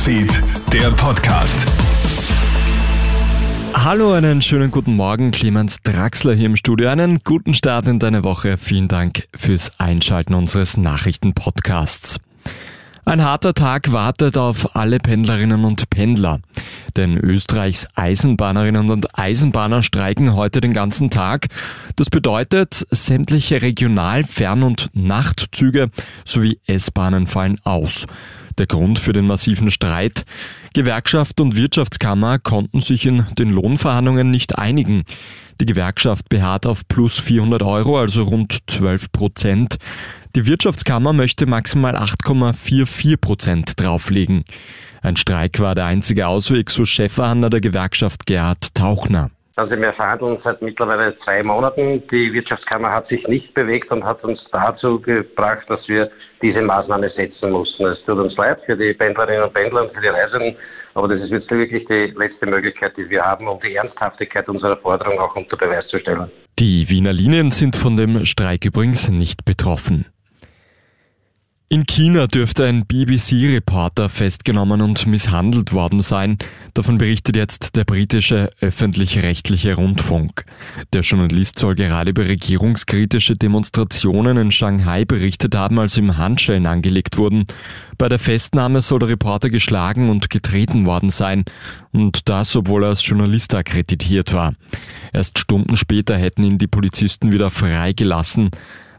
Newsfeed, der Podcast. Hallo, einen schönen guten Morgen. Clemens Draxler hier im Studio. Einen guten Start in deine Woche. Vielen Dank fürs Einschalten unseres Nachrichtenpodcasts. Ein harter Tag wartet auf alle Pendlerinnen und Pendler. Denn Österreichs Eisenbahnerinnen und Eisenbahner streiken heute den ganzen Tag. Das bedeutet, sämtliche Regional-, Fern- und Nachtzüge sowie S-Bahnen fallen aus. Der Grund für den massiven Streit? Gewerkschaft und Wirtschaftskammer konnten sich in den Lohnverhandlungen nicht einigen. Die Gewerkschaft beharrt auf plus 400 Euro, also rund 12 Prozent. Die Wirtschaftskammer möchte maximal 8,44 Prozent drauflegen. Ein Streik war der einzige Ausweg, so Chefverhandler der Gewerkschaft Gerhard Tauchner. Also wir verhandeln seit mittlerweile zwei Monaten. Die Wirtschaftskammer hat sich nicht bewegt und hat uns dazu gebracht, dass wir diese Maßnahme setzen mussten. Es tut uns leid für die Pendlerinnen und Pendler und für die Reisenden, aber das ist jetzt wirklich die letzte Möglichkeit, die wir haben, um die Ernsthaftigkeit unserer Forderung auch unter Beweis zu stellen. Die Wiener Linien sind von dem Streik übrigens nicht betroffen. In China dürfte ein BBC-Reporter festgenommen und misshandelt worden sein. Davon berichtet jetzt der britische öffentlich-rechtliche Rundfunk. Der Journalist soll gerade über regierungskritische Demonstrationen in Shanghai berichtet haben, als ihm Handschellen angelegt wurden. Bei der Festnahme soll der Reporter geschlagen und getreten worden sein. Und das, obwohl er als Journalist akkreditiert war. Erst Stunden später hätten ihn die Polizisten wieder freigelassen.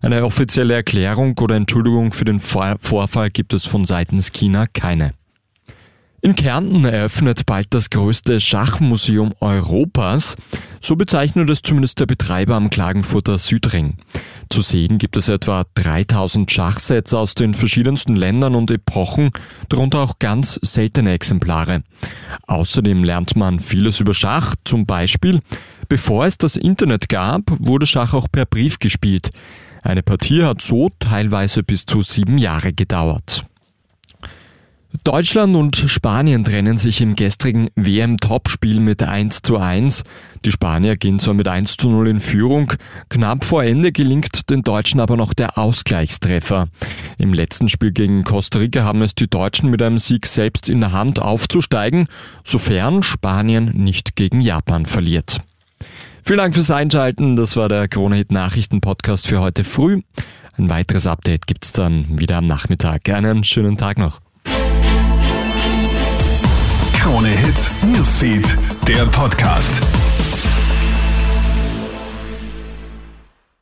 Eine offizielle Erklärung oder Entschuldigung für den Vorfall gibt es von seitens China keine. In Kärnten eröffnet bald das größte Schachmuseum Europas. So bezeichnet es zumindest der Betreiber am Klagenfurter Südring. Zu sehen gibt es etwa 3000 Schachsets aus den verschiedensten Ländern und Epochen, darunter auch ganz seltene Exemplare. Außerdem lernt man vieles über Schach, zum Beispiel, bevor es das Internet gab, wurde Schach auch per Brief gespielt. Eine Partie hat so teilweise bis zu sieben Jahre gedauert. Deutschland und Spanien trennen sich im gestrigen WM-Topspiel mit 1 zu 1. Die Spanier gehen zwar mit 1 zu 0 in Führung, knapp vor Ende gelingt den Deutschen aber noch der Ausgleichstreffer. Im letzten Spiel gegen Costa Rica haben es die Deutschen mit einem Sieg selbst in der Hand aufzusteigen, sofern Spanien nicht gegen Japan verliert. Vielen Dank fürs Einschalten. Das war der Krone Hit Nachrichten Podcast für heute früh. Ein weiteres Update gibt's dann wieder am Nachmittag. Einen schönen Tag noch. Krone Hit Newsfeed, der Podcast.